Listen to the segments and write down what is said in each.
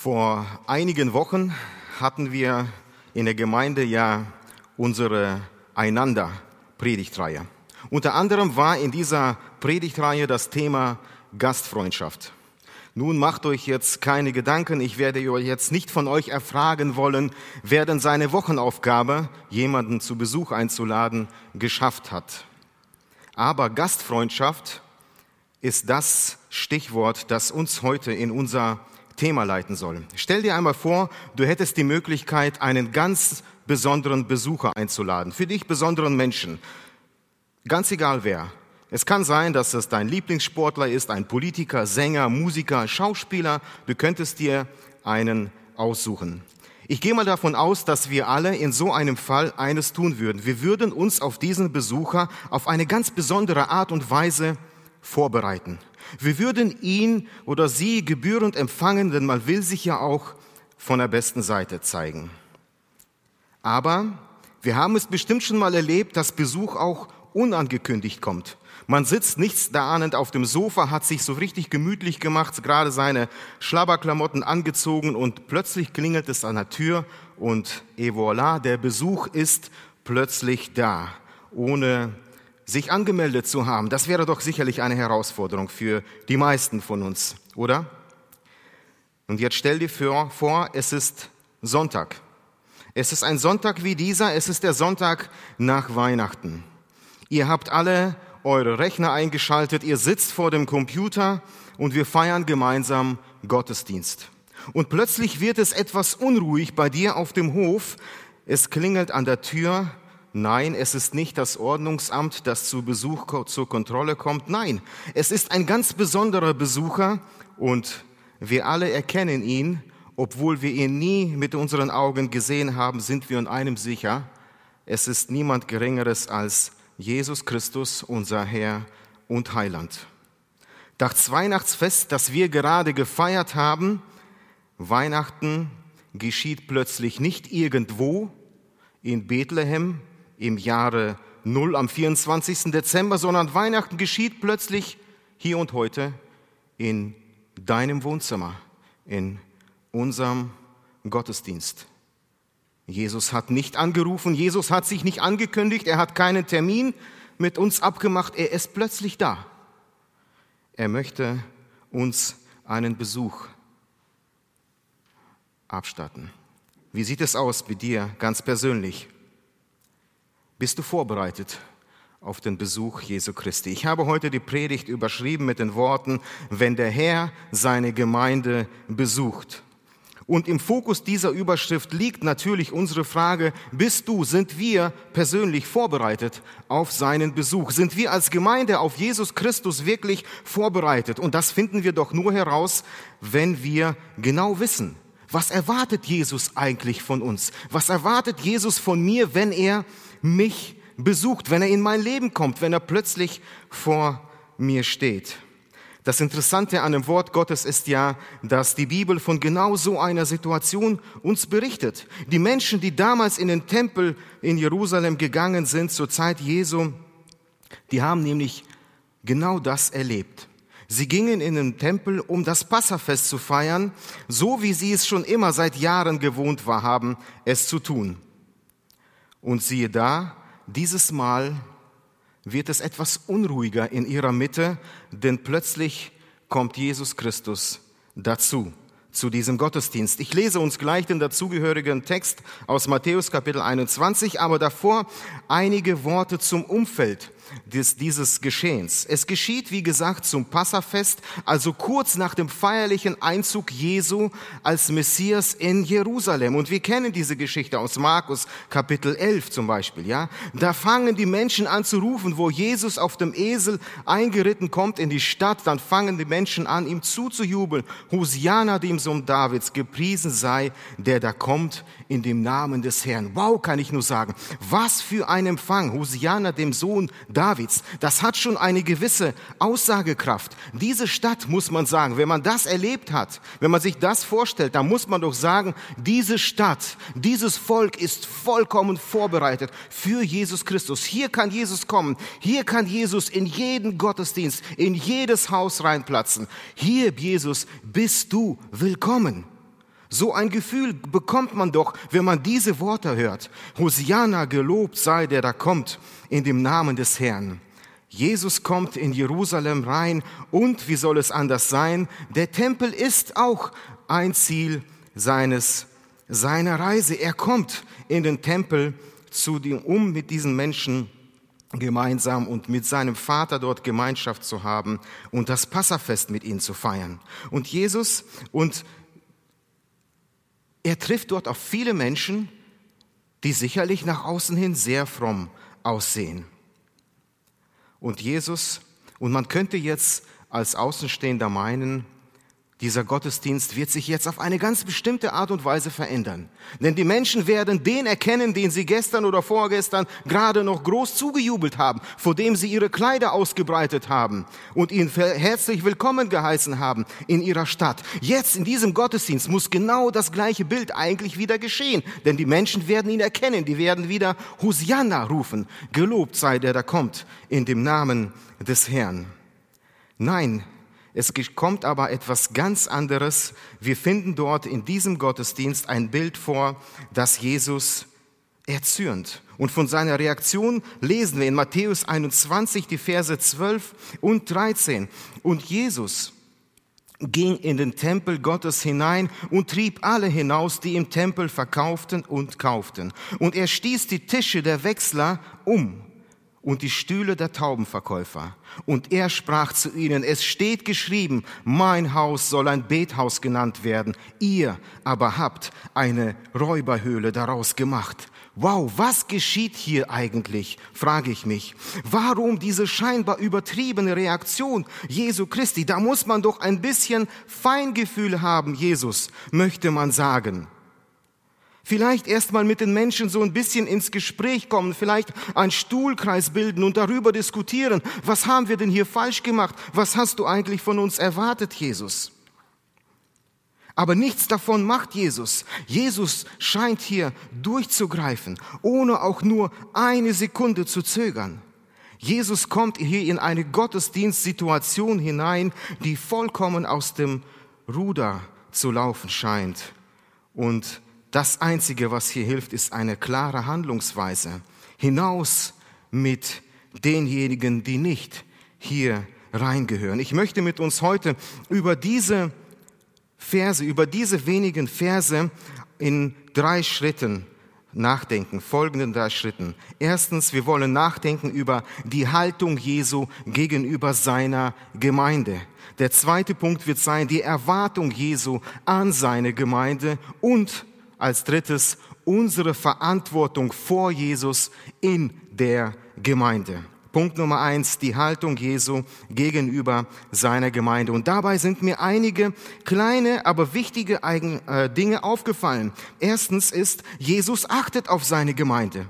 Vor einigen Wochen hatten wir in der Gemeinde ja unsere Einander-Predigtreihe. Unter anderem war in dieser Predigtreihe das Thema Gastfreundschaft. Nun macht euch jetzt keine Gedanken, ich werde jetzt nicht von euch erfragen wollen, wer denn seine Wochenaufgabe, jemanden zu Besuch einzuladen, geschafft hat. Aber Gastfreundschaft ist das Stichwort, das uns heute in unser Thema leiten soll. Stell dir einmal vor, du hättest die Möglichkeit, einen ganz besonderen Besucher einzuladen, für dich besonderen Menschen, ganz egal wer. Es kann sein, dass es dein Lieblingssportler ist, ein Politiker, Sänger, Musiker, Schauspieler. Du könntest dir einen aussuchen. Ich gehe mal davon aus, dass wir alle in so einem Fall eines tun würden. Wir würden uns auf diesen Besucher auf eine ganz besondere Art und Weise vorbereiten. Wir würden ihn oder sie gebührend empfangen, denn man will sich ja auch von der besten Seite zeigen. Aber wir haben es bestimmt schon mal erlebt, dass Besuch auch unangekündigt kommt. Man sitzt nichts da ahnend auf dem Sofa, hat sich so richtig gemütlich gemacht, gerade seine Schlabberklamotten angezogen und plötzlich klingelt es an der Tür und et voilà, der Besuch ist plötzlich da, ohne sich angemeldet zu haben. Das wäre doch sicherlich eine Herausforderung für die meisten von uns, oder? Und jetzt stell dir vor, es ist Sonntag. Es ist ein Sonntag wie dieser, es ist der Sonntag nach Weihnachten. Ihr habt alle eure Rechner eingeschaltet, ihr sitzt vor dem Computer und wir feiern gemeinsam Gottesdienst. Und plötzlich wird es etwas unruhig bei dir auf dem Hof. Es klingelt an der Tür. Nein, es ist nicht das Ordnungsamt, das zu Besuch zur Kontrolle kommt. Nein, es ist ein ganz besonderer Besucher und wir alle erkennen ihn. Obwohl wir ihn nie mit unseren Augen gesehen haben, sind wir in einem sicher. Es ist niemand Geringeres als Jesus Christus, unser Herr und Heiland. Das Weihnachtsfest, das wir gerade gefeiert haben, Weihnachten geschieht plötzlich nicht irgendwo in Bethlehem im Jahre Null am 24. Dezember, sondern Weihnachten geschieht plötzlich hier und heute in deinem Wohnzimmer, in unserem Gottesdienst. Jesus hat nicht angerufen, Jesus hat sich nicht angekündigt, er hat keinen Termin mit uns abgemacht, er ist plötzlich da. Er möchte uns einen Besuch abstatten. Wie sieht es aus bei dir ganz persönlich? Bist du vorbereitet auf den Besuch Jesu Christi? Ich habe heute die Predigt überschrieben mit den Worten, wenn der Herr seine Gemeinde besucht. Und im Fokus dieser Überschrift liegt natürlich unsere Frage, bist du, sind wir persönlich vorbereitet auf seinen Besuch? Sind wir als Gemeinde auf Jesus Christus wirklich vorbereitet? Und das finden wir doch nur heraus, wenn wir genau wissen, was erwartet Jesus eigentlich von uns? Was erwartet Jesus von mir, wenn er mich besucht, wenn er in mein Leben kommt, wenn er plötzlich vor mir steht? Das Interessante an dem Wort Gottes ist ja, dass die Bibel von genau so einer Situation uns berichtet. Die Menschen, die damals in den Tempel in Jerusalem gegangen sind zur Zeit Jesu, die haben nämlich genau das erlebt. Sie gingen in den Tempel, um das Passafest zu feiern, so wie sie es schon immer seit Jahren gewohnt war haben, es zu tun. Und siehe da, dieses Mal wird es etwas unruhiger in ihrer Mitte, denn plötzlich kommt Jesus Christus dazu, zu diesem Gottesdienst. Ich lese uns gleich den dazugehörigen Text aus Matthäus Kapitel 21, aber davor einige Worte zum Umfeld des, dieses Geschehens. Es geschieht, wie gesagt, zum Passafest, also kurz nach dem feierlichen Einzug Jesu als Messias in Jerusalem. Und wir kennen diese Geschichte aus Markus Kapitel 11 zum Beispiel, ja. Da fangen die Menschen an zu rufen, wo Jesus auf dem Esel eingeritten kommt in die Stadt, dann fangen die Menschen an, ihm zuzujubeln. Hosiana, dem Sohn Davids, gepriesen sei, der da kommt in dem Namen des Herrn. Wow, kann ich nur sagen. Was für ein Empfang. Hosiana, dem Sohn Davids. Das hat schon eine gewisse Aussagekraft. Diese Stadt muss man sagen, wenn man das erlebt hat, wenn man sich das vorstellt, dann muss man doch sagen, diese Stadt, dieses Volk ist vollkommen vorbereitet für Jesus Christus. Hier kann Jesus kommen. Hier kann Jesus in jeden Gottesdienst, in jedes Haus reinplatzen. Hier, Jesus, bist du willkommen. So ein Gefühl bekommt man doch, wenn man diese Worte hört. Hosianna, gelobt sei der da kommt in dem Namen des Herrn. Jesus kommt in Jerusalem rein und wie soll es anders sein? Der Tempel ist auch ein Ziel seines, seiner Reise. Er kommt in den Tempel zu dem, um mit diesen Menschen gemeinsam und mit seinem Vater dort Gemeinschaft zu haben und das Passafest mit ihnen zu feiern. Und Jesus und er trifft dort auf viele Menschen, die sicherlich nach außen hin sehr fromm aussehen. Und Jesus, und man könnte jetzt als Außenstehender meinen, dieser Gottesdienst wird sich jetzt auf eine ganz bestimmte Art und Weise verändern. Denn die Menschen werden den erkennen, den sie gestern oder vorgestern gerade noch groß zugejubelt haben, vor dem sie ihre Kleider ausgebreitet haben und ihn herzlich willkommen geheißen haben in ihrer Stadt. Jetzt in diesem Gottesdienst muss genau das gleiche Bild eigentlich wieder geschehen. Denn die Menschen werden ihn erkennen, die werden wieder Hosianna rufen. Gelobt sei der, der kommt in dem Namen des Herrn. Nein, es kommt aber etwas ganz anderes. Wir finden dort in diesem Gottesdienst ein Bild vor, das Jesus erzürnt. Und von seiner Reaktion lesen wir in Matthäus 21 die Verse 12 und 13. Und Jesus ging in den Tempel Gottes hinein und trieb alle hinaus, die im Tempel verkauften und kauften. Und er stieß die Tische der Wechsler um und die Stühle der Taubenverkäufer. Und er sprach zu ihnen, es steht geschrieben, mein Haus soll ein Bethaus genannt werden, ihr aber habt eine Räuberhöhle daraus gemacht. Wow, was geschieht hier eigentlich, frage ich mich. Warum diese scheinbar übertriebene Reaktion Jesu Christi? Da muss man doch ein bisschen Feingefühl haben, Jesus, möchte man sagen. Vielleicht erstmal mit den Menschen so ein bisschen ins Gespräch kommen, vielleicht einen Stuhlkreis bilden und darüber diskutieren. Was haben wir denn hier falsch gemacht? Was hast du eigentlich von uns erwartet, Jesus? Aber nichts davon macht Jesus. Jesus scheint hier durchzugreifen, ohne auch nur eine Sekunde zu zögern. Jesus kommt hier in eine Gottesdienstsituation hinein, die vollkommen aus dem Ruder zu laufen scheint. Und das Einzige, was hier hilft, ist eine klare Handlungsweise. Hinaus mit denjenigen, die nicht hier reingehören. Ich möchte mit uns heute über diese Verse, über diese wenigen Verse in drei Schritten nachdenken, folgenden drei Schritten. Erstens, wir wollen nachdenken über die Haltung Jesu gegenüber seiner Gemeinde. Der zweite Punkt wird sein, die Erwartung Jesu an seine Gemeinde und als drittes unsere Verantwortung vor Jesus in der Gemeinde. Punkt Nummer eins, die Haltung Jesu gegenüber seiner Gemeinde. Und dabei sind mir einige kleine, aber wichtige äh, Dinge aufgefallen. Erstens ist, Jesus achtet auf seine Gemeinde.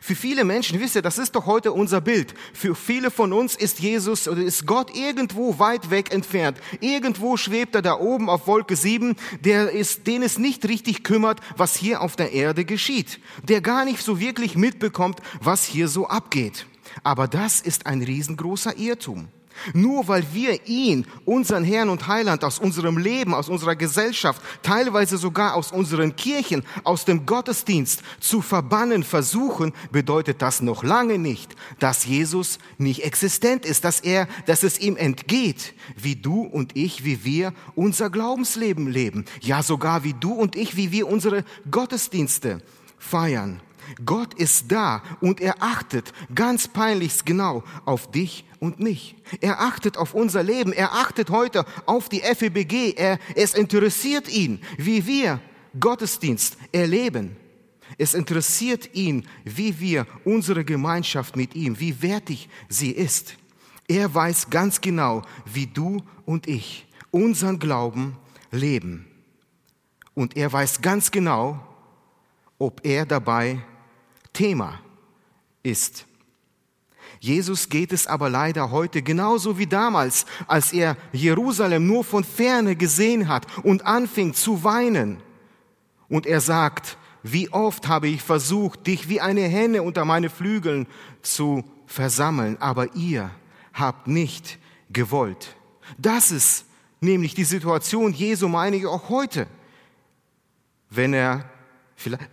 Für viele Menschen, wisst ihr, das ist doch heute unser Bild. Für viele von uns ist Jesus oder ist Gott irgendwo weit weg entfernt. Irgendwo schwebt er da oben auf Wolke 7, der ist, den es nicht richtig kümmert, was hier auf der Erde geschieht. Der gar nicht so wirklich mitbekommt, was hier so abgeht. Aber das ist ein riesengroßer Irrtum. Nur weil wir ihn, unseren Herrn und Heiland, aus unserem Leben, aus unserer Gesellschaft, teilweise sogar aus unseren Kirchen, aus dem Gottesdienst zu verbannen versuchen, bedeutet das noch lange nicht, dass Jesus nicht existent ist, dass er, dass es ihm entgeht, wie du und ich, wie wir unser Glaubensleben leben. Ja, sogar wie du und ich, wie wir unsere Gottesdienste feiern. Gott ist da und er achtet ganz peinlichst genau auf dich und mich. Er achtet auf unser Leben. Er achtet heute auf die FEBG. Er, es interessiert ihn, wie wir Gottesdienst erleben. Es interessiert ihn, wie wir unsere Gemeinschaft mit ihm, wie wertig sie ist. Er weiß ganz genau, wie du und ich unseren Glauben leben. Und er weiß ganz genau, ob er dabei Thema ist. Jesus geht es aber leider heute genauso wie damals, als er Jerusalem nur von ferne gesehen hat und anfing zu weinen. Und er sagt, wie oft habe ich versucht, dich wie eine Henne unter meine Flügeln zu versammeln, aber ihr habt nicht gewollt. Das ist nämlich die Situation Jesu, meine ich auch heute. wenn er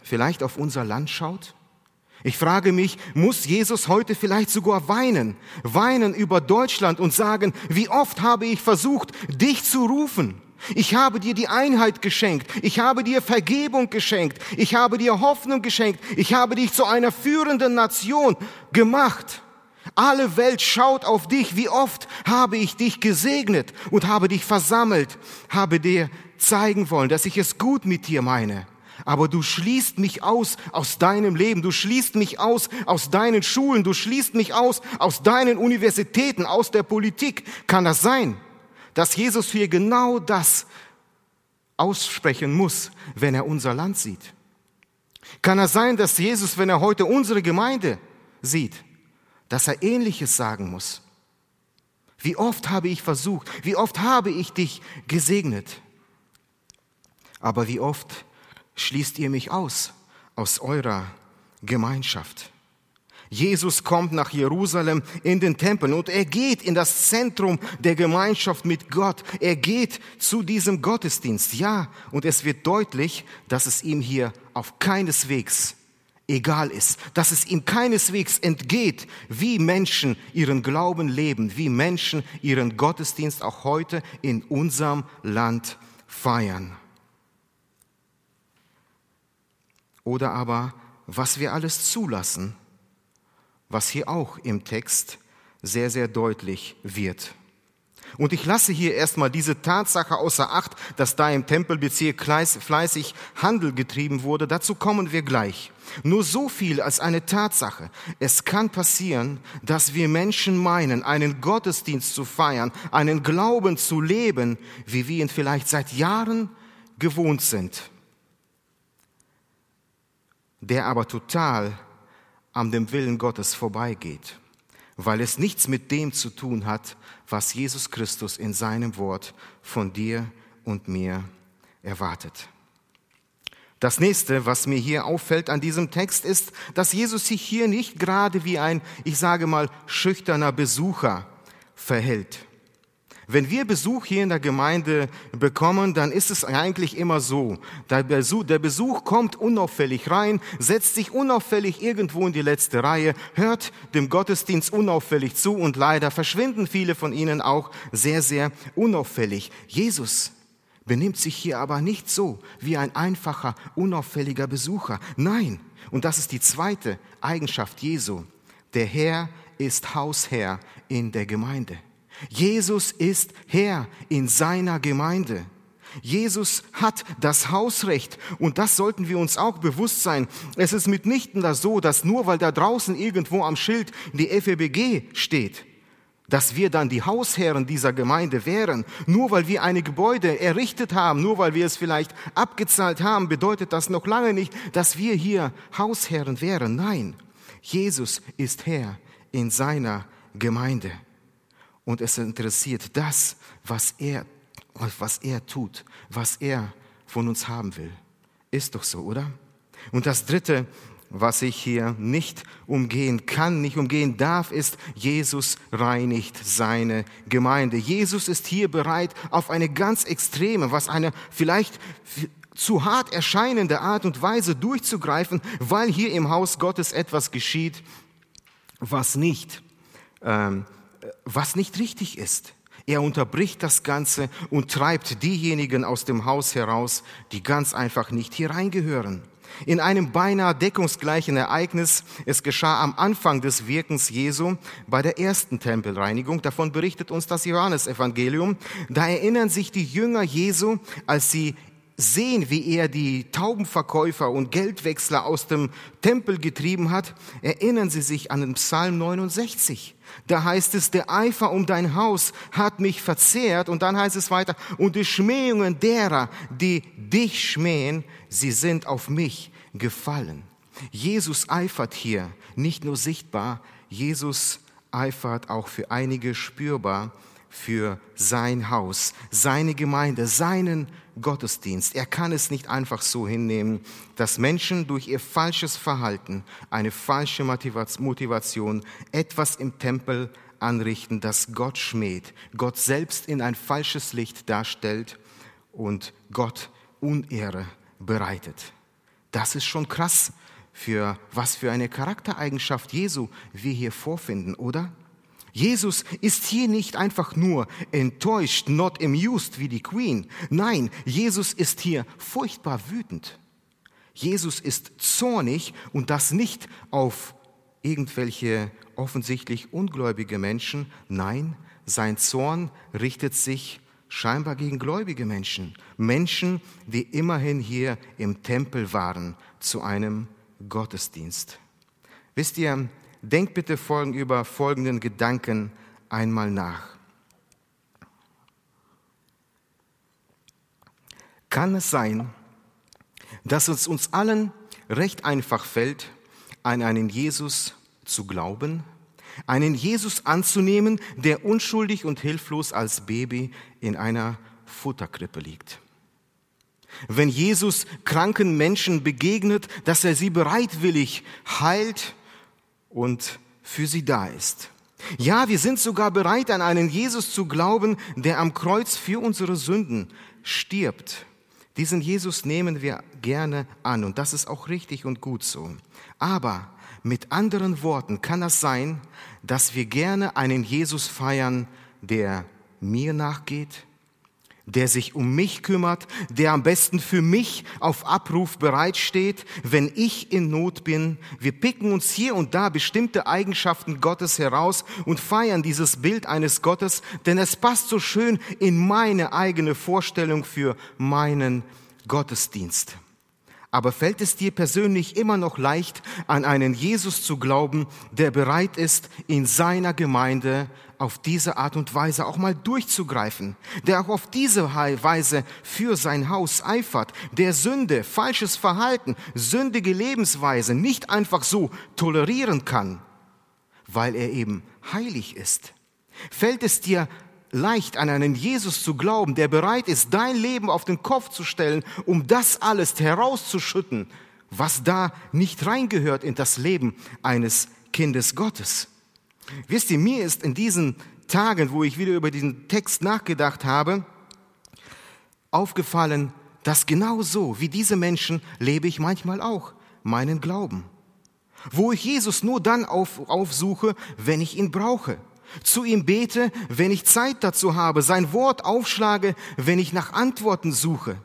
vielleicht auf unser Land schaut? Ich frage mich, muss Jesus heute vielleicht sogar weinen, weinen über Deutschland und sagen, wie oft habe ich versucht, dich zu rufen? Ich habe dir die Einheit geschenkt. Ich habe dir Vergebung geschenkt. Ich habe dir Hoffnung geschenkt. Ich habe dich zu einer führenden Nation gemacht. Alle Welt schaut auf dich. Wie oft habe ich dich gesegnet und habe dich versammelt, habe dir zeigen wollen, dass ich es gut mit dir meine aber du schließt mich aus aus deinem Leben, du schließt mich aus aus deinen Schulen, du schließt mich aus aus deinen Universitäten, aus der Politik. Kann das sein, dass Jesus hier genau das aussprechen muss, wenn er unser Land sieht? Kann es sein, dass Jesus, wenn er heute unsere Gemeinde sieht, dass er ähnliches sagen muss? Wie oft habe ich versucht, wie oft habe ich dich gesegnet? Aber wie oft schließt ihr mich aus aus eurer Gemeinschaft. Jesus kommt nach Jerusalem in den Tempel und er geht in das Zentrum der Gemeinschaft mit Gott. Er geht zu diesem Gottesdienst. Ja, und es wird deutlich, dass es ihm hier auf keineswegs egal ist, dass es ihm keineswegs entgeht, wie Menschen ihren Glauben leben, wie Menschen ihren Gottesdienst auch heute in unserem Land feiern. Oder aber was wir alles zulassen, was hier auch im Text sehr, sehr deutlich wird. Und ich lasse hier erstmal diese Tatsache außer Acht, dass da im Tempelbezirk fleißig Handel getrieben wurde. Dazu kommen wir gleich. Nur so viel als eine Tatsache. Es kann passieren, dass wir Menschen meinen, einen Gottesdienst zu feiern, einen Glauben zu leben, wie wir ihn vielleicht seit Jahren gewohnt sind der aber total an dem Willen Gottes vorbeigeht, weil es nichts mit dem zu tun hat, was Jesus Christus in seinem Wort von dir und mir erwartet. Das nächste, was mir hier auffällt an diesem Text, ist, dass Jesus sich hier nicht gerade wie ein, ich sage mal, schüchterner Besucher verhält. Wenn wir Besuch hier in der Gemeinde bekommen, dann ist es eigentlich immer so. Der Besuch, der Besuch kommt unauffällig rein, setzt sich unauffällig irgendwo in die letzte Reihe, hört dem Gottesdienst unauffällig zu und leider verschwinden viele von ihnen auch sehr, sehr unauffällig. Jesus benimmt sich hier aber nicht so wie ein einfacher, unauffälliger Besucher. Nein, und das ist die zweite Eigenschaft Jesu. Der Herr ist Hausherr in der Gemeinde. Jesus ist Herr in seiner Gemeinde. Jesus hat das Hausrecht und das sollten wir uns auch bewusst sein. Es ist mitnichten das so, dass nur weil da draußen irgendwo am Schild die FEBG steht, dass wir dann die Hausherren dieser Gemeinde wären. Nur weil wir eine Gebäude errichtet haben, nur weil wir es vielleicht abgezahlt haben, bedeutet das noch lange nicht, dass wir hier Hausherren wären. Nein, Jesus ist Herr in seiner Gemeinde und es interessiert das, was er, was er tut, was er von uns haben will. Ist doch so, oder? Und das Dritte, was ich hier nicht umgehen kann, nicht umgehen darf, ist, Jesus reinigt seine Gemeinde. Jesus ist hier bereit, auf eine ganz extreme, was eine vielleicht zu hart erscheinende Art und Weise durchzugreifen, weil hier im Haus Gottes etwas geschieht, was nicht ähm, was nicht richtig ist. Er unterbricht das Ganze und treibt diejenigen aus dem Haus heraus, die ganz einfach nicht hier reingehören. In einem beinahe deckungsgleichen Ereignis, es geschah am Anfang des Wirkens Jesu bei der ersten Tempelreinigung, davon berichtet uns das Johannesevangelium, da erinnern sich die Jünger Jesu, als sie sehen, wie er die Taubenverkäufer und Geldwechsler aus dem Tempel getrieben hat, erinnern sie sich an den Psalm 69. Da heißt es, der Eifer um dein Haus hat mich verzehrt. Und dann heißt es weiter, und die Schmähungen derer, die dich schmähen, sie sind auf mich gefallen. Jesus eifert hier nicht nur sichtbar, Jesus eifert auch für einige spürbar für sein Haus, seine Gemeinde, seinen Gottesdienst. Er kann es nicht einfach so hinnehmen, dass Menschen durch ihr falsches Verhalten, eine falsche Motivation etwas im Tempel anrichten, das Gott schmäht, Gott selbst in ein falsches Licht darstellt und Gott Unehre bereitet. Das ist schon krass, für was für eine Charaktereigenschaft Jesu wir hier vorfinden, oder? Jesus ist hier nicht einfach nur enttäuscht, not amused wie die Queen. Nein, Jesus ist hier furchtbar wütend. Jesus ist zornig und das nicht auf irgendwelche offensichtlich ungläubige Menschen. Nein, sein Zorn richtet sich scheinbar gegen gläubige Menschen. Menschen, die immerhin hier im Tempel waren zu einem Gottesdienst. Wisst ihr, denkt bitte folgen über folgenden Gedanken einmal nach. Kann es sein, dass es uns allen recht einfach fällt, an einen Jesus zu glauben, einen Jesus anzunehmen, der unschuldig und hilflos als Baby in einer Futterkrippe liegt? Wenn Jesus kranken Menschen begegnet, dass er sie bereitwillig heilt und für sie da ist. Ja, wir sind sogar bereit, an einen Jesus zu glauben, der am Kreuz für unsere Sünden stirbt. Diesen Jesus nehmen wir gerne an und das ist auch richtig und gut so. Aber mit anderen Worten kann es sein, dass wir gerne einen Jesus feiern, der mir nachgeht, der sich um mich kümmert, der am besten für mich auf Abruf bereitsteht, wenn ich in Not bin. Wir picken uns hier und da bestimmte Eigenschaften Gottes heraus und feiern dieses Bild eines Gottes, denn es passt so schön in meine eigene Vorstellung für meinen Gottesdienst. Aber fällt es dir persönlich immer noch leicht, an einen Jesus zu glauben, der bereit ist, in seiner Gemeinde auf diese Art und Weise auch mal durchzugreifen, der auch auf diese Weise für sein Haus eifert, der Sünde, falsches Verhalten, sündige Lebensweise nicht einfach so tolerieren kann, weil er eben heilig ist? Fällt es dir leicht an einen Jesus zu glauben, der bereit ist, dein Leben auf den Kopf zu stellen, um das alles herauszuschütten, was da nicht reingehört in das Leben eines Kindes Gottes. Wisst ihr, mir ist in diesen Tagen, wo ich wieder über diesen Text nachgedacht habe, aufgefallen, dass genau so wie diese Menschen lebe ich manchmal auch meinen Glauben. Wo ich Jesus nur dann auf, aufsuche, wenn ich ihn brauche zu ihm bete, wenn ich Zeit dazu habe, sein Wort aufschlage, wenn ich nach Antworten suche.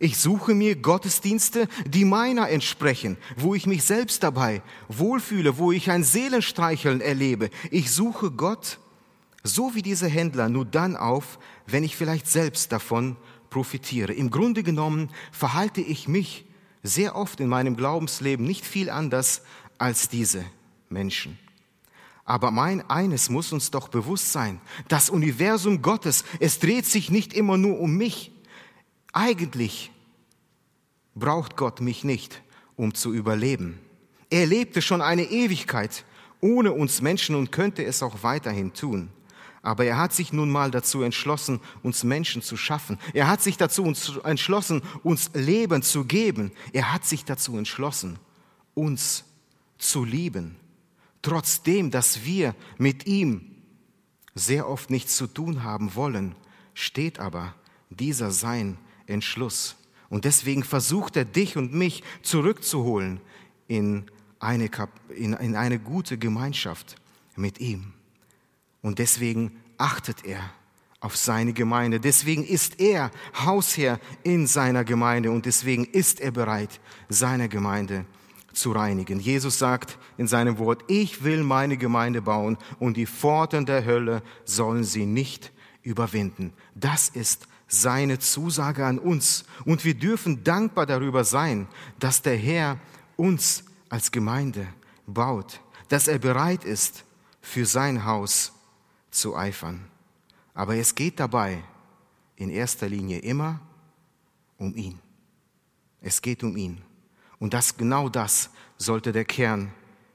Ich suche mir Gottesdienste, die meiner entsprechen, wo ich mich selbst dabei wohlfühle, wo ich ein Seelenstreicheln erlebe. Ich suche Gott, so wie diese Händler, nur dann auf, wenn ich vielleicht selbst davon profitiere. Im Grunde genommen verhalte ich mich sehr oft in meinem Glaubensleben nicht viel anders als diese Menschen. Aber mein eines muss uns doch bewusst sein. Das Universum Gottes, es dreht sich nicht immer nur um mich. Eigentlich braucht Gott mich nicht, um zu überleben. Er lebte schon eine Ewigkeit ohne uns Menschen und könnte es auch weiterhin tun. Aber er hat sich nun mal dazu entschlossen, uns Menschen zu schaffen. Er hat sich dazu entschlossen, uns Leben zu geben. Er hat sich dazu entschlossen, uns zu lieben Trotzdem, dass wir mit ihm sehr oft nichts zu tun haben wollen, steht aber dieser sein Entschluss. Und deswegen versucht er dich und mich zurückzuholen in eine, in, in eine gute Gemeinschaft mit ihm. Und deswegen achtet er auf seine Gemeinde. Deswegen ist er Hausherr in seiner Gemeinde und deswegen ist er bereit, seine Gemeinde zu reinigen. Jesus sagt in seinem Wort, ich will meine Gemeinde bauen und die Pforten der Hölle sollen sie nicht überwinden. Das ist seine Zusage an uns. Und wir dürfen dankbar darüber sein, dass der Herr uns als Gemeinde baut, dass er bereit ist, für sein Haus zu eifern. Aber es geht dabei in erster Linie immer um ihn. Es geht um ihn. Und das, genau das sollte der Kern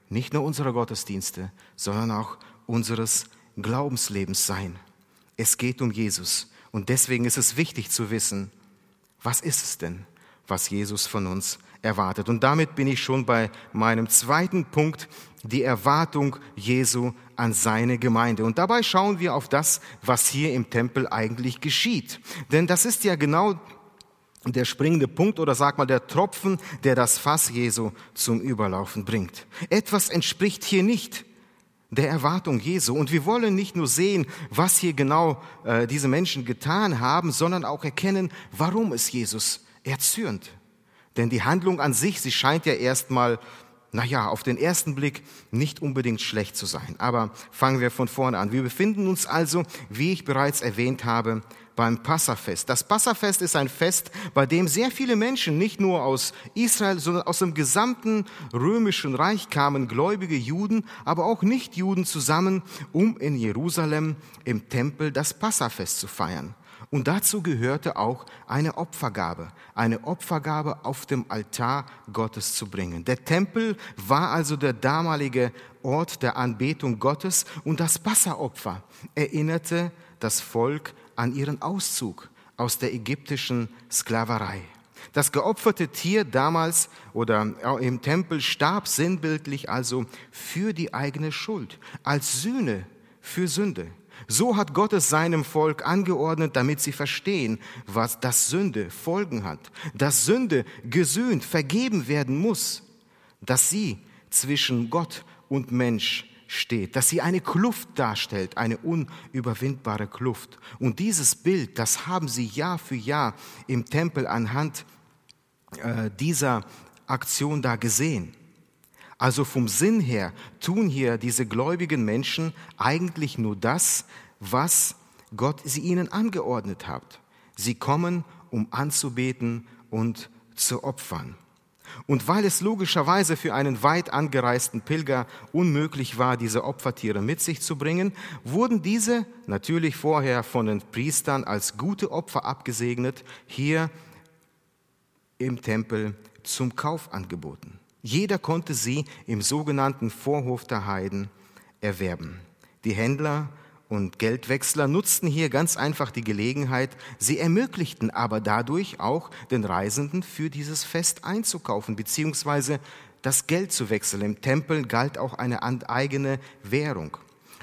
nicht nur unserer Gottesdienste, sondern auch unseres Glaubenslebens sein. Es geht um Jesus. Und deswegen ist es wichtig zu wissen, was ist es denn, was Jesus von uns erwartet. Und damit bin ich schon bei meinem zweiten Punkt, die Erwartung Jesu an seine Gemeinde. Und dabei schauen wir auf das, was hier im Tempel eigentlich geschieht. Denn das ist ja genau der springende Punkt oder sag mal der Tropfen, der das Fass Jesu zum Überlaufen bringt. Etwas entspricht hier nicht der Erwartung Jesu. Und wir wollen nicht nur sehen, was hier genau äh, diese Menschen getan haben, sondern auch erkennen, warum es Jesus erzürnt. Denn die Handlung an sich, sie scheint ja erstmal, naja, auf den ersten Blick nicht unbedingt schlecht zu sein. Aber fangen wir von vorne an. Wir befinden uns also, wie ich bereits erwähnt habe, beim Passafest. Das Passafest ist ein Fest, bei dem sehr viele Menschen, nicht nur aus Israel, sondern aus dem gesamten römischen Reich kamen, gläubige Juden, aber auch Nichtjuden zusammen, um in Jerusalem im Tempel das Passafest zu feiern. Und dazu gehörte auch eine Opfergabe, eine Opfergabe auf dem Altar Gottes zu bringen. Der Tempel war also der damalige Ort der Anbetung Gottes und das Passaopfer erinnerte das Volk an ihren Auszug aus der ägyptischen Sklaverei. Das geopferte Tier damals oder im Tempel starb sinnbildlich also für die eigene Schuld, als Sühne für Sünde. So hat Gott es seinem Volk angeordnet, damit sie verstehen, was das Sünde Folgen hat, dass Sünde gesühnt, vergeben werden muss, dass sie zwischen Gott und Mensch steht, dass sie eine Kluft darstellt, eine unüberwindbare Kluft. Und dieses Bild, das haben sie Jahr für Jahr im Tempel anhand äh, dieser Aktion da gesehen. Also vom Sinn her tun hier diese gläubigen Menschen eigentlich nur das, was Gott sie ihnen angeordnet hat. Sie kommen, um anzubeten und zu opfern. Und weil es logischerweise für einen weit angereisten Pilger unmöglich war, diese Opfertiere mit sich zu bringen, wurden diese natürlich vorher von den Priestern als gute Opfer abgesegnet, hier im Tempel zum Kauf angeboten. Jeder konnte sie im sogenannten Vorhof der Heiden erwerben. Die Händler und Geldwechsler nutzten hier ganz einfach die Gelegenheit, sie ermöglichten aber dadurch auch den Reisenden für dieses Fest einzukaufen bzw. das Geld zu wechseln. Im Tempel galt auch eine eigene Währung.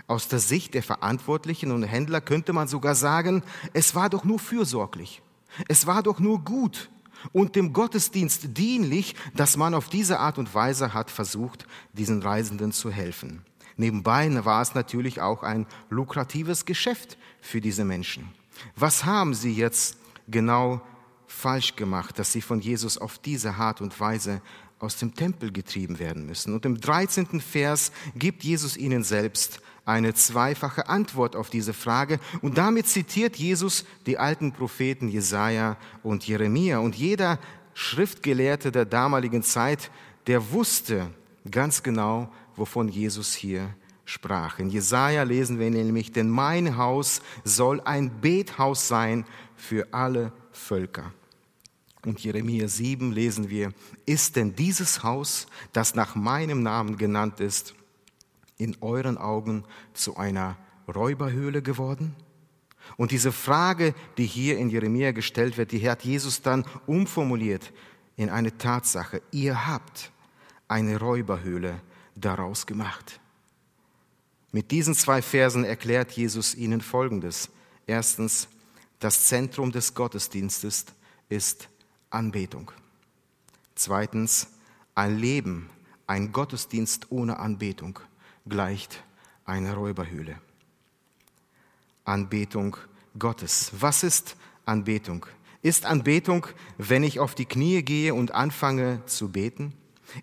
Aus der Sicht der Verantwortlichen und Händler könnte man sogar sagen, es war doch nur fürsorglich, es war doch nur gut und dem Gottesdienst dienlich, dass man auf diese Art und Weise hat versucht, diesen Reisenden zu helfen. Nebenbei war es natürlich auch ein lukratives Geschäft für diese Menschen. Was haben sie jetzt genau falsch gemacht, dass sie von Jesus auf diese Art und Weise aus dem Tempel getrieben werden müssen? Und im 13. Vers gibt Jesus ihnen selbst eine zweifache Antwort auf diese Frage. Und damit zitiert Jesus die alten Propheten Jesaja und Jeremia. Und jeder Schriftgelehrte der damaligen Zeit, der wusste ganz genau, wovon Jesus hier sprach. In Jesaja lesen wir nämlich, denn mein Haus soll ein Bethaus sein für alle Völker. Und Jeremia 7 lesen wir, ist denn dieses Haus, das nach meinem Namen genannt ist, in euren Augen zu einer Räuberhöhle geworden? Und diese Frage, die hier in Jeremia gestellt wird, die hat Jesus dann umformuliert in eine Tatsache. Ihr habt eine Räuberhöhle daraus gemacht. Mit diesen zwei Versen erklärt Jesus ihnen Folgendes. Erstens, das Zentrum des Gottesdienstes ist Anbetung. Zweitens, ein Leben, ein Gottesdienst ohne Anbetung gleicht einer Räuberhöhle. Anbetung Gottes. Was ist Anbetung? Ist Anbetung, wenn ich auf die Knie gehe und anfange zu beten?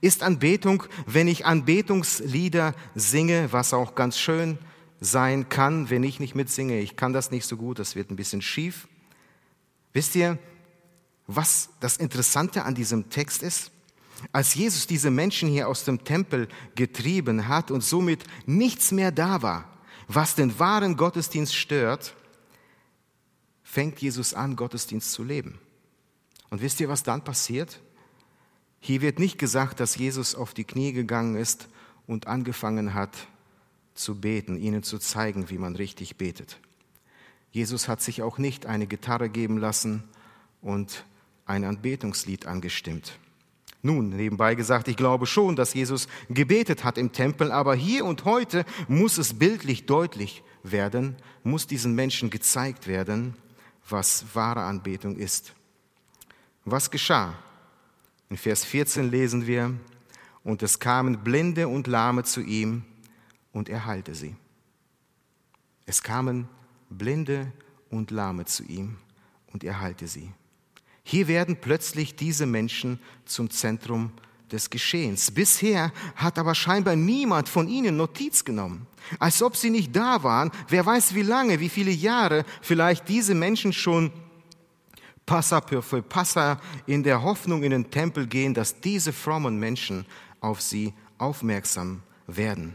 Ist Anbetung, wenn ich Anbetungslieder singe, was auch ganz schön sein kann, wenn ich nicht mitsinge. Ich kann das nicht so gut, das wird ein bisschen schief. Wisst ihr, was das Interessante an diesem Text ist? Als Jesus diese Menschen hier aus dem Tempel getrieben hat und somit nichts mehr da war, was den wahren Gottesdienst stört, fängt Jesus an, Gottesdienst zu leben. Und wisst ihr, was dann passiert? Hier wird nicht gesagt, dass Jesus auf die Knie gegangen ist und angefangen hat zu beten, ihnen zu zeigen, wie man richtig betet. Jesus hat sich auch nicht eine Gitarre geben lassen und ein Anbetungslied angestimmt. Nun, nebenbei gesagt, ich glaube schon, dass Jesus gebetet hat im Tempel, aber hier und heute muss es bildlich deutlich werden, muss diesen Menschen gezeigt werden, was wahre Anbetung ist. Was geschah? In Vers 14 lesen wir, und es kamen Blinde und Lahme zu ihm, und er heilte sie. Es kamen Blinde und Lahme zu ihm, und er heilte sie. Hier werden plötzlich diese Menschen zum Zentrum des Geschehens. Bisher hat aber scheinbar niemand von ihnen Notiz genommen. Als ob sie nicht da waren, wer weiß wie lange, wie viele Jahre vielleicht diese Menschen schon Passa Passa in der Hoffnung in den Tempel gehen, dass diese frommen Menschen auf sie aufmerksam werden,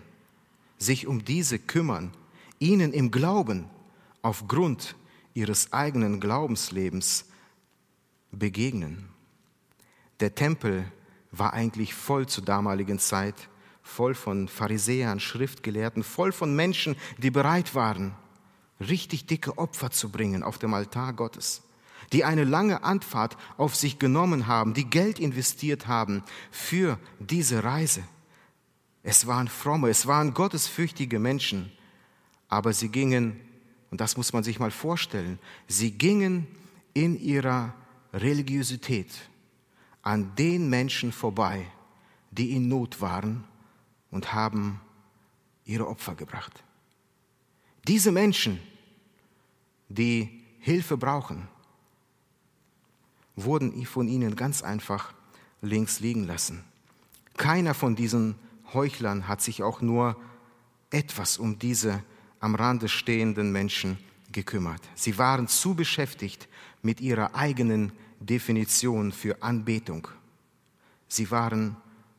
sich um diese kümmern, ihnen im Glauben aufgrund ihres eigenen Glaubenslebens begegnen. Der Tempel war eigentlich voll zur damaligen Zeit, voll von Pharisäern, Schriftgelehrten, voll von Menschen, die bereit waren, richtig dicke Opfer zu bringen auf dem Altar Gottes, die eine lange Anfahrt auf sich genommen haben, die Geld investiert haben für diese Reise. Es waren fromme, es waren gottesfürchtige Menschen, aber sie gingen, und das muss man sich mal vorstellen, sie gingen in ihrer Religiosität an den Menschen vorbei, die in Not waren und haben ihre Opfer gebracht. Diese Menschen, die Hilfe brauchen, wurden von ihnen ganz einfach links liegen lassen. Keiner von diesen Heuchlern hat sich auch nur etwas um diese am Rande stehenden Menschen gekümmert. Sie waren zu beschäftigt mit ihrer eigenen Definition für Anbetung. Sie waren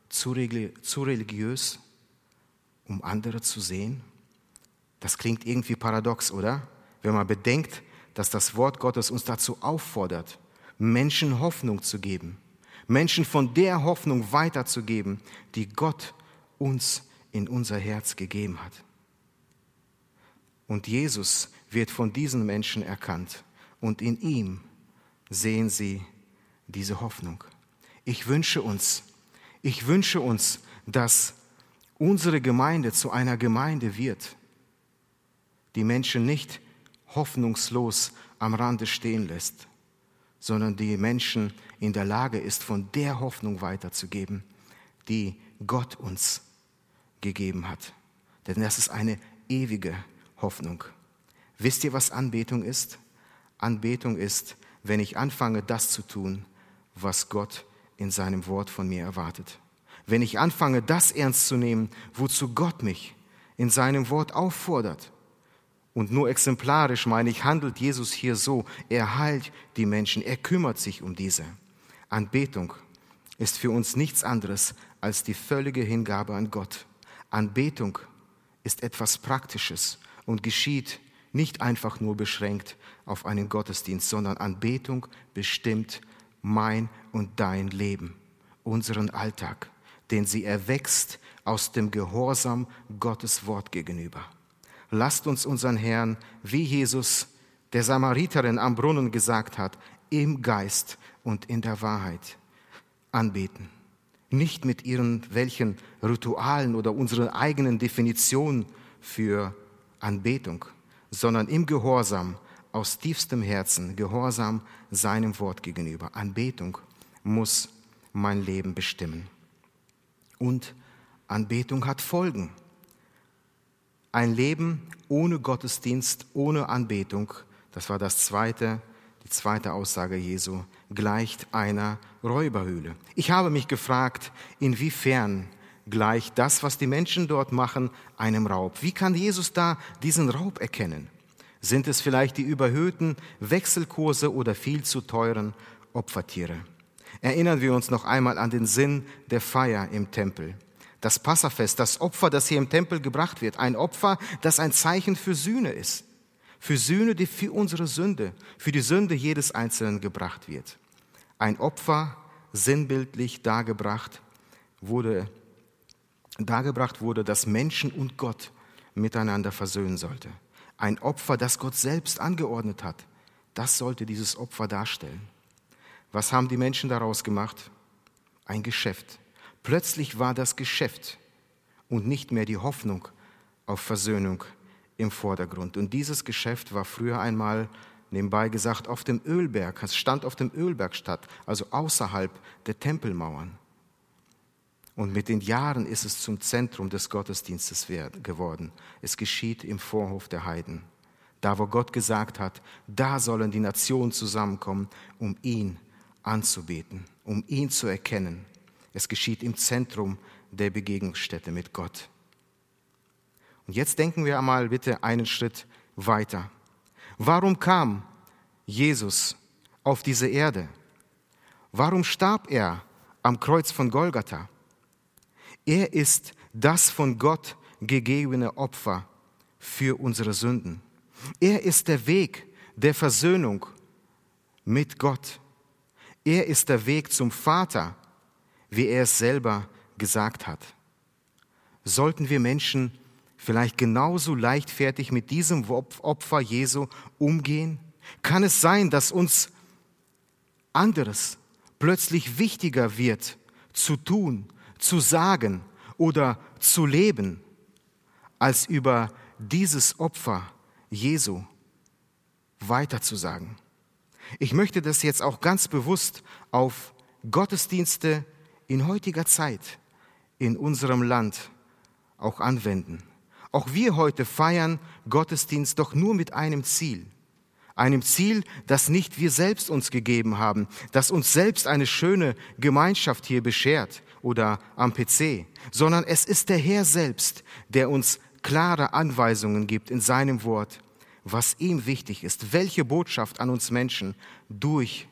zu, religiös, um andere zu sehen. Das klingt irgendwie paradox, oder? Wenn man bedenkt, dass das Wort Gottes uns dazu auffordert, Menschen Hoffnung zu geben, Menschen von der Hoffnung weiterzugeben, die Gott uns in unser Herz gegeben hat. Und Jesus wird von diesen Menschen erkannt und in ihm sehen sie diese Hoffnung. Ich wünsche uns, ich wünsche uns, dass unsere Gemeinde zu einer Gemeinde wird, die Menschen nicht hoffnungslos am Rande stehen lässt, sondern die Menschen in der Lage ist, von der Hoffnung weiterzugeben, die Gott uns gegeben hat. Denn das ist eine ewige Hoffnung. Wisst ihr, was Anbetung ist? Anbetung ist wenn ich anfange, das zu tun, was Gott in seinem Wort von mir erwartet. Wenn ich anfange, das ernst zu nehmen, wozu Gott mich in seinem Wort auffordert. Und nur exemplarisch meine ich, handelt Jesus hier so, er heilt die Menschen, er kümmert sich um diese. Anbetung ist für uns nichts anderes als die völlige Hingabe an Gott. Anbetung ist etwas Praktisches und geschieht nicht einfach nur beschränkt auf einen Gottesdienst, sondern Anbetung bestimmt mein und dein Leben, unseren Alltag, den sie erwächst aus dem Gehorsam Gottes Wort gegenüber. Lasst uns unseren Herrn, wie Jesus der Samariterin am Brunnen gesagt hat, im Geist und in der Wahrheit anbeten. Nicht mit ihren welchen Ritualen oder unseren eigenen Definitionen für Anbetung, sondern im Gehorsam aus tiefstem Herzen, Gehorsam seinem Wort gegenüber. Anbetung muss mein Leben bestimmen. Und Anbetung hat Folgen. Ein Leben ohne Gottesdienst, ohne Anbetung, das war das zweite, die zweite Aussage Jesu, gleicht einer Räuberhöhle. Ich habe mich gefragt, inwiefern gleicht das, was die Menschen dort machen, einem Raub. Wie kann Jesus da diesen Raub erkennen? Sind es vielleicht die überhöhten Wechselkurse oder viel zu teuren Opfertiere? Erinnern wir uns noch einmal an den Sinn der Feier im Tempel. Das Passafest, das Opfer, das hier im Tempel gebracht wird, ein Opfer, das ein Zeichen für Sühne ist. Für Sühne, die für unsere Sünde, für die Sünde jedes Einzelnen gebracht wird. Ein Opfer, sinnbildlich dargebracht, wurde dargebracht wurde, dass Menschen und Gott miteinander versöhnen sollte. Ein Opfer, das Gott selbst angeordnet hat. Das sollte dieses Opfer darstellen. Was haben die Menschen daraus gemacht? Ein Geschäft. Plötzlich war das Geschäft und nicht mehr die Hoffnung auf Versöhnung im Vordergrund. Und dieses Geschäft war früher einmal nebenbei gesagt, auf dem Ölberg, es stand auf dem Ölberg statt, also außerhalb der Tempelmauern. Und mit den Jahren ist es zum Zentrum des Gottesdienstes geworden. Es geschieht im Vorhof der Heiden. Da, wo Gott gesagt hat, da sollen die Nationen zusammenkommen, um ihn anzubeten, um ihn zu erkennen. Es geschieht im Zentrum der Begegnungsstätte mit Gott. Und jetzt denken wir einmal bitte einen Schritt weiter. Warum kam Jesus auf diese Erde? Warum starb er am Kreuz von Golgatha? Er ist das von Gott gegebene Opfer für unsere Sünden. Er ist der Weg der Versöhnung mit Gott. Er ist der Weg zum Vater, wie er es selber gesagt hat. Sollten wir Menschen vielleicht genauso leichtfertig mit diesem Opfer Jesu umgehen? Kann es sein, dass uns anderes plötzlich wichtiger wird zu tun, zu sagen oder zu leben, als über dieses Opfer Jesu weiterzusagen? Ich möchte das jetzt auch ganz bewusst auf Gottesdienste in heutiger Zeit in unserem Land auch anwenden. Auch wir heute feiern Gottesdienst doch nur mit einem Ziel. Einem Ziel, das nicht wir selbst uns gegeben haben, das uns selbst eine schöne Gemeinschaft hier beschert oder am PC, sondern es ist der Herr selbst, der uns klare Anweisungen gibt in seinem Wort, was ihm wichtig ist, welche Botschaft an uns Menschen durch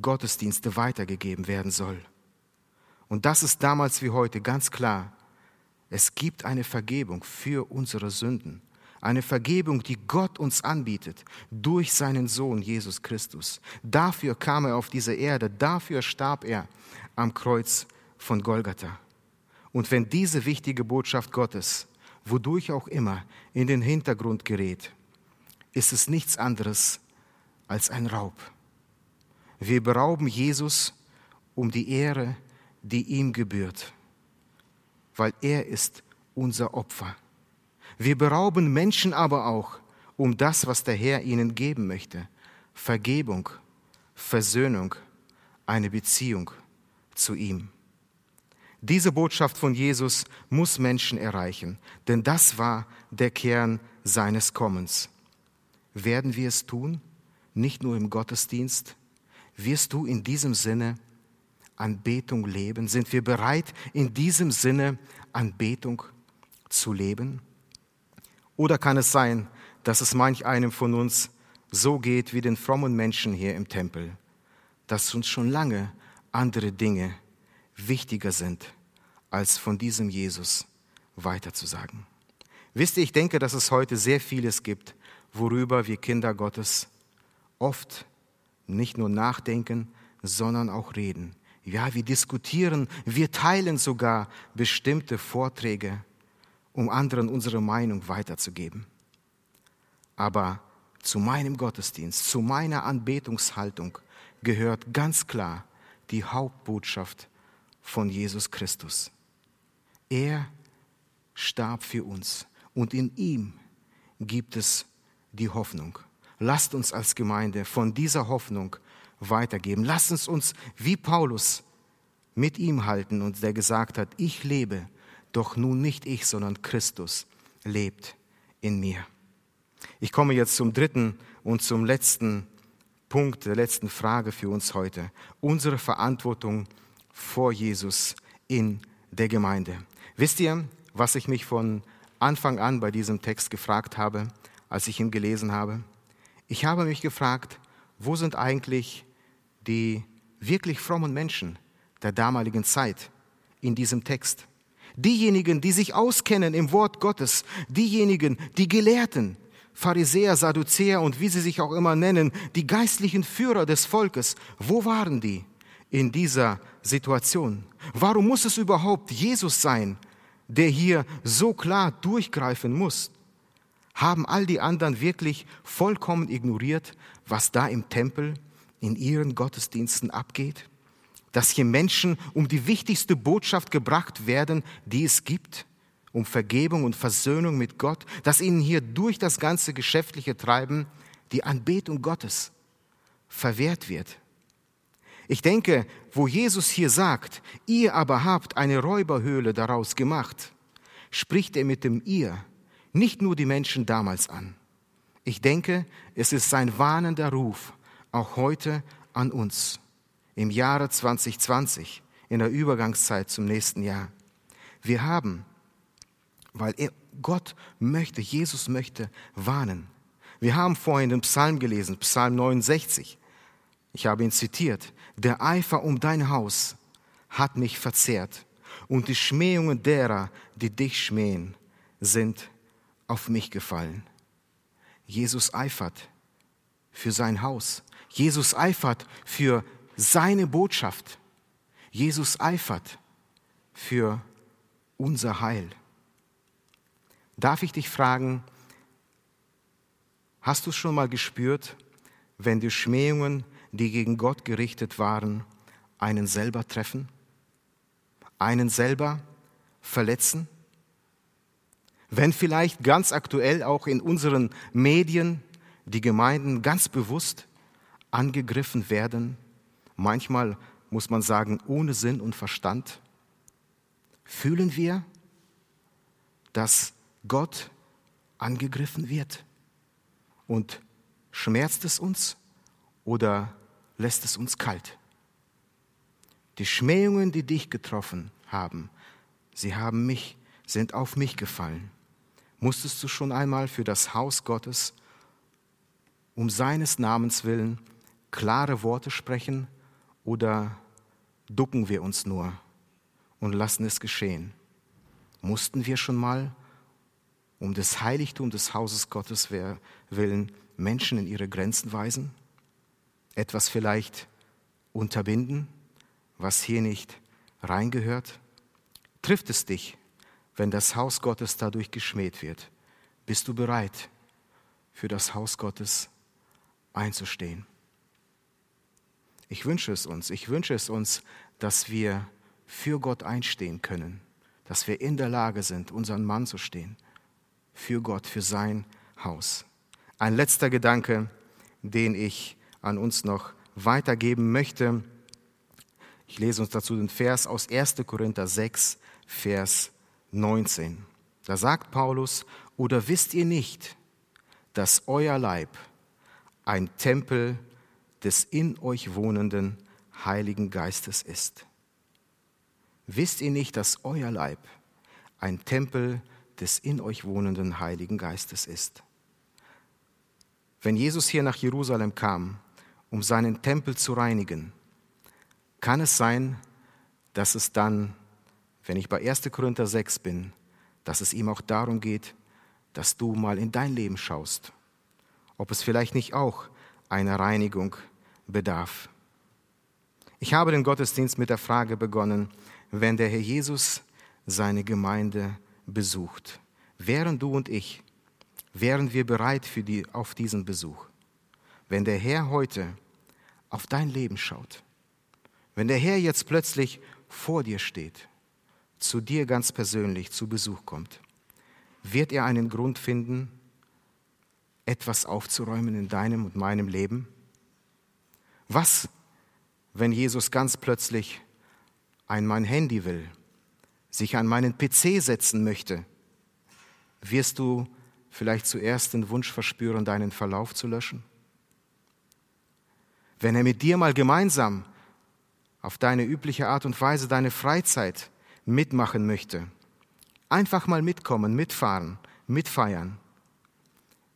Gottesdienste weitergegeben werden soll. Und das ist damals wie heute ganz klar es gibt eine Vergebung für unsere Sünden. Eine Vergebung, die Gott uns anbietet durch seinen Sohn Jesus Christus. Dafür kam er auf diese Erde, dafür starb er am Kreuz von Golgatha. Und wenn diese wichtige Botschaft Gottes, wodurch auch immer, in den Hintergrund gerät, ist es nichts anderes als ein Raub. Wir berauben Jesus um die Ehre, die ihm gebührt weil er ist unser Opfer. Wir berauben Menschen aber auch um das, was der Herr ihnen geben möchte. Vergebung, Versöhnung, eine Beziehung zu ihm. Diese Botschaft von Jesus muss Menschen erreichen, denn das war der Kern seines Kommens. Werden wir es tun? Nicht nur im Gottesdienst? Wirst du in diesem Sinne Anbetung leben? Sind wir bereit, in diesem Sinne Anbetung zu leben? Oder kann es sein, dass es manch einem von uns so geht wie den frommen Menschen hier im Tempel, dass uns schon lange andere Dinge wichtiger sind, als von diesem Jesus weiterzusagen? Wisst ihr, ich denke, dass es heute sehr vieles gibt, worüber wir Kinder Gottes oft nicht nur nachdenken, sondern auch reden. Ja, wir diskutieren, wir teilen sogar bestimmte Vorträge, um anderen unsere Meinung weiterzugeben. Aber zu meinem Gottesdienst, zu meiner Anbetungshaltung gehört ganz klar die Hauptbotschaft von Jesus Christus. Er starb für uns und in ihm gibt es die Hoffnung. Lasst uns als Gemeinde von dieser Hoffnung weitergeben. Lass uns uns wie Paulus mit ihm halten und der gesagt hat, ich lebe, doch nun nicht ich, sondern Christus lebt in mir. Ich komme jetzt zum dritten und zum letzten Punkt, der letzten Frage für uns heute. Unsere Verantwortung vor Jesus in der Gemeinde. Wisst ihr, was ich mich von Anfang an bei diesem Text gefragt habe, als ich ihn gelesen habe? Ich habe mich gefragt, wo sind eigentlich die wirklich frommen Menschen der damaligen Zeit in diesem Text. Diejenigen, die sich auskennen im Wort Gottes, diejenigen, die Gelehrten, Pharisäer, Sadduzäer und wie sie sich auch immer nennen, die geistlichen Führer des Volkes, wo waren die in dieser Situation? Warum muss es überhaupt Jesus sein, der hier so klar durchgreifen muss? Haben all die anderen wirklich vollkommen ignoriert, was da im Tempel in ihren Gottesdiensten abgeht? Dass hier Menschen um die wichtigste Botschaft gebracht werden, die es gibt, um Vergebung und Versöhnung mit Gott, dass ihnen hier durch das ganze geschäftliche Treiben die Anbetung Gottes verwehrt wird. Ich denke, wo Jesus hier sagt, ihr aber habt eine Räuberhöhle daraus gemacht, spricht er mit dem ihr nicht nur die Menschen damals an. Ich denke, es ist sein warnender Ruf, auch heute an uns, im Jahre 2020, in der Übergangszeit zum nächsten Jahr. Wir haben, weil er, Gott möchte, Jesus möchte warnen. Wir haben vorhin den Psalm gelesen, Psalm 69. Ich habe ihn zitiert. Der Eifer um dein Haus hat mich verzehrt und die Schmähungen derer, die dich schmähen, sind auf mich gefallen. Jesus eifert für sein Haus. Jesus eifert für seine Botschaft. Jesus eifert für unser Heil. Darf ich dich fragen, hast du schon mal gespürt, wenn die Schmähungen, die gegen Gott gerichtet waren, einen selber treffen? Einen selber verletzen? Wenn vielleicht ganz aktuell auch in unseren Medien die Gemeinden ganz bewusst angegriffen werden, manchmal muss man sagen, ohne Sinn und Verstand, fühlen wir, dass Gott angegriffen wird? Und schmerzt es uns oder lässt es uns kalt? Die Schmähungen, die dich getroffen haben, sie haben mich, sind auf mich gefallen. Musstest du schon einmal für das Haus Gottes um seines Namens willen klare Worte sprechen oder ducken wir uns nur und lassen es geschehen? Mussten wir schon mal um des Heiligtums des Hauses Gottes willen Menschen in ihre Grenzen weisen? Etwas vielleicht unterbinden, was hier nicht reingehört? Trifft es dich, wenn das Haus Gottes dadurch geschmäht wird? Bist du bereit, für das Haus Gottes einzustehen? Ich wünsche es uns, ich wünsche es uns, dass wir für Gott einstehen können, dass wir in der Lage sind, unseren Mann zu stehen für Gott, für sein Haus. Ein letzter Gedanke, den ich an uns noch weitergeben möchte. Ich lese uns dazu den Vers aus 1. Korinther 6, Vers 19. Da sagt Paulus, oder wisst ihr nicht, dass euer Leib ein Tempel des in euch wohnenden Heiligen Geistes ist? Wisst ihr nicht, dass euer Leib ein Tempel des in euch wohnenden Heiligen Geistes ist. Wenn Jesus hier nach Jerusalem kam, um seinen Tempel zu reinigen, kann es sein, dass es dann, wenn ich bei 1. Korinther 6 bin, dass es ihm auch darum geht, dass du mal in dein Leben schaust, ob es vielleicht nicht auch einer Reinigung bedarf. Ich habe den Gottesdienst mit der Frage begonnen, wenn der Herr Jesus seine Gemeinde besucht. Wären du und ich, wären wir bereit für die, auf diesen Besuch. Wenn der Herr heute auf dein Leben schaut, wenn der Herr jetzt plötzlich vor dir steht, zu dir ganz persönlich zu Besuch kommt, wird er einen Grund finden, etwas aufzuräumen in deinem und meinem Leben? Was, wenn Jesus ganz plötzlich ein mein Handy will sich an meinen PC setzen möchte, wirst du vielleicht zuerst den Wunsch verspüren, deinen Verlauf zu löschen? Wenn er mit dir mal gemeinsam auf deine übliche Art und Weise deine Freizeit mitmachen möchte, einfach mal mitkommen, mitfahren, mitfeiern,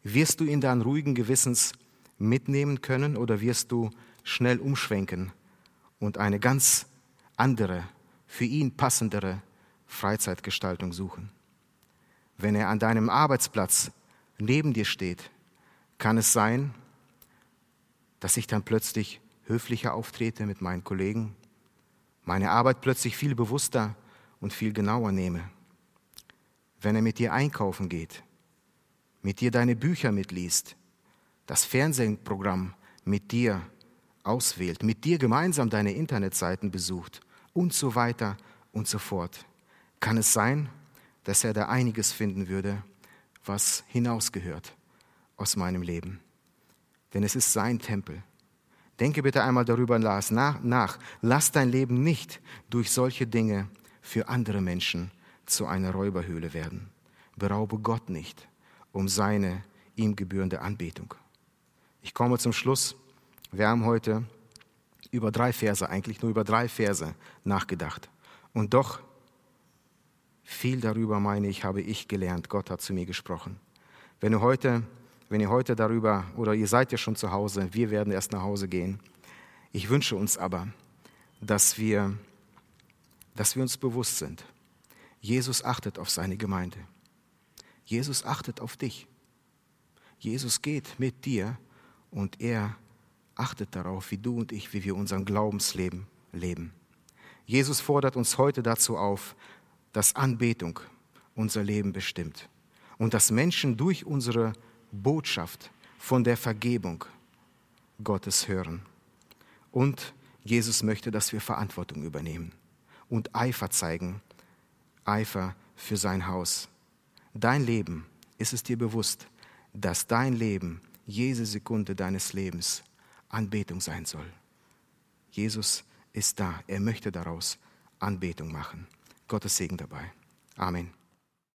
wirst du ihn dann ruhigen Gewissens mitnehmen können oder wirst du schnell umschwenken und eine ganz andere, für ihn passendere Freizeitgestaltung suchen. Wenn er an deinem Arbeitsplatz neben dir steht, kann es sein, dass ich dann plötzlich höflicher auftrete mit meinen Kollegen, meine Arbeit plötzlich viel bewusster und viel genauer nehme. Wenn er mit dir einkaufen geht, mit dir deine Bücher mitliest, das Fernsehprogramm mit dir auswählt, mit dir gemeinsam deine Internetseiten besucht und so weiter und so fort kann es sein, dass er da einiges finden würde, was hinausgehört aus meinem Leben. denn es ist sein Tempel. Denke bitte einmal darüber nach. Lass dein Leben nicht durch solche Dinge für andere Menschen zu einer Räuberhöhle werden. Beraube Gott nicht um seine ihm gebührende Anbetung. Ich komme zum Schluss. Wir haben heute über drei Verse, eigentlich nur über drei Verse nachgedacht. Und doch viel darüber, meine ich, habe ich gelernt. Gott hat zu mir gesprochen. Wenn ihr heute, wenn ihr heute darüber, oder ihr seid ja schon zu Hause, wir werden erst nach Hause gehen. Ich wünsche uns aber, dass wir, dass wir uns bewusst sind. Jesus achtet auf seine Gemeinde. Jesus achtet auf dich. Jesus geht mit dir und er achtet darauf, wie du und ich, wie wir unser Glaubensleben leben. Jesus fordert uns heute dazu auf, dass Anbetung unser Leben bestimmt und dass Menschen durch unsere Botschaft von der Vergebung Gottes hören. Und Jesus möchte, dass wir Verantwortung übernehmen und Eifer zeigen, Eifer für sein Haus. Dein Leben, ist es dir bewusst, dass dein Leben, jede Sekunde deines Lebens Anbetung sein soll. Jesus ist da, er möchte daraus Anbetung machen. Gottes Segen dabei. Amen.